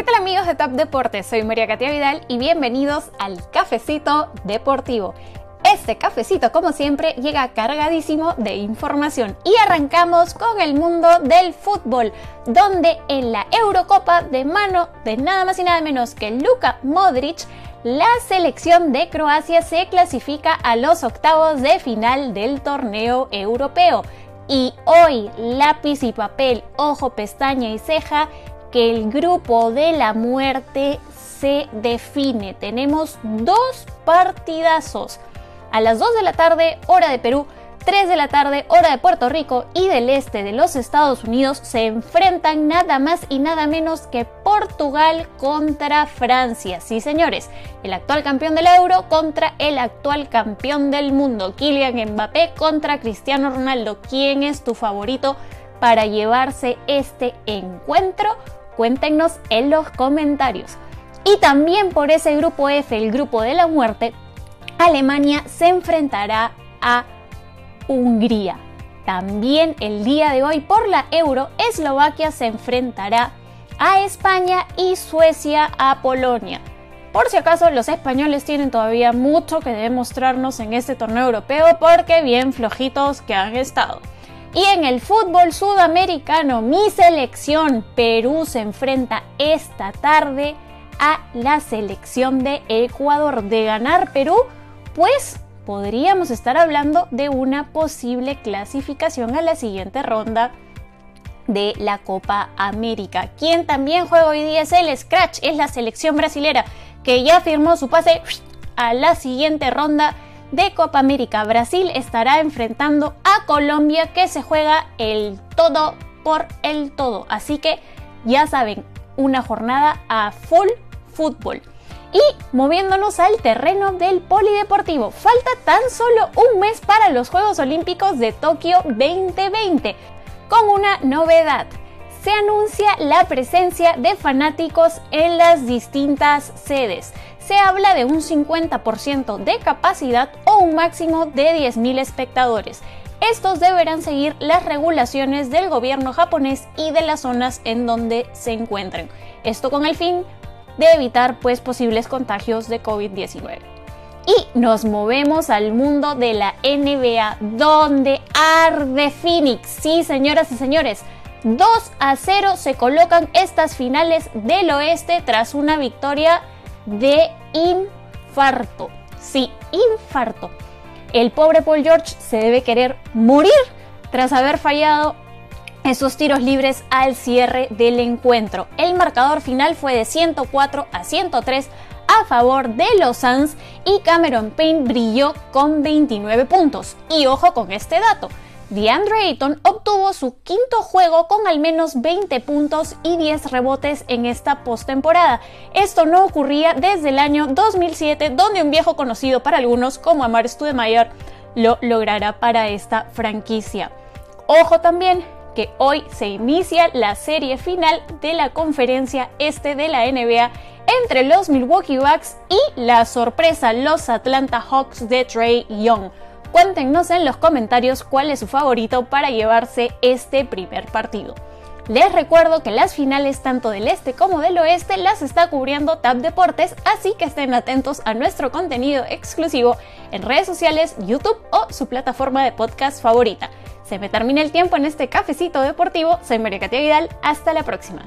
¿Qué tal amigos de Top Deportes? Soy María Katia Vidal y bienvenidos al Cafecito Deportivo. Este cafecito, como siempre, llega cargadísimo de información y arrancamos con el mundo del fútbol, donde en la Eurocopa de mano de nada más y nada menos que Luka Modric, la selección de Croacia se clasifica a los octavos de final del torneo europeo. Y hoy, lápiz y papel, ojo, pestaña y ceja, que el grupo de la muerte se define. Tenemos dos partidazos. A las 2 de la tarde, hora de Perú, 3 de la tarde, hora de Puerto Rico y del este de los Estados Unidos, se enfrentan nada más y nada menos que Portugal contra Francia. Sí, señores, el actual campeón del Euro contra el actual campeón del mundo. Kylian Mbappé contra Cristiano Ronaldo. ¿Quién es tu favorito para llevarse este encuentro? Cuéntenos en los comentarios. Y también por ese grupo F, el grupo de la muerte, Alemania se enfrentará a Hungría. También el día de hoy por la Euro, Eslovaquia se enfrentará a España y Suecia a Polonia. Por si acaso, los españoles tienen todavía mucho que demostrarnos en este torneo europeo porque bien flojitos que han estado. Y en el fútbol sudamericano, mi selección Perú se enfrenta esta tarde a la selección de Ecuador. De ganar Perú, pues podríamos estar hablando de una posible clasificación a la siguiente ronda de la Copa América. Quien también juega hoy día es el Scratch, es la selección brasilera que ya firmó su pase a la siguiente ronda de Copa América. Brasil estará enfrentando a Colombia que se juega el todo por el todo. Así que ya saben, una jornada a full fútbol. Y moviéndonos al terreno del polideportivo, falta tan solo un mes para los Juegos Olímpicos de Tokio 2020, con una novedad. Se anuncia la presencia de fanáticos en las distintas sedes. Se habla de un 50% de capacidad o un máximo de 10.000 espectadores. Estos deberán seguir las regulaciones del gobierno japonés y de las zonas en donde se encuentren. Esto con el fin de evitar pues posibles contagios de COVID-19. Y nos movemos al mundo de la NBA, donde arde Phoenix. Sí, señoras y señores, 2 a 0 se colocan estas finales del oeste tras una victoria de infarto. Sí, infarto. El pobre Paul George se debe querer morir tras haber fallado esos tiros libres al cierre del encuentro. El marcador final fue de 104 a 103 a favor de los Suns y Cameron Payne brilló con 29 puntos. Y ojo con este dato. DeAndre Ayton obtuvo su quinto juego con al menos 20 puntos y 10 rebotes en esta postemporada. Esto no ocurría desde el año 2007, donde un viejo conocido para algunos como Amar Studemayer lo logrará para esta franquicia. Ojo también que hoy se inicia la serie final de la conferencia este de la NBA entre los Milwaukee Bucks y la sorpresa los Atlanta Hawks de Trey Young. Cuéntenos en los comentarios cuál es su favorito para llevarse este primer partido. Les recuerdo que las finales tanto del este como del oeste las está cubriendo Tab Deportes, así que estén atentos a nuestro contenido exclusivo en redes sociales, YouTube o su plataforma de podcast favorita. Se me termina el tiempo en este cafecito deportivo. Soy María Vidal. Hasta la próxima.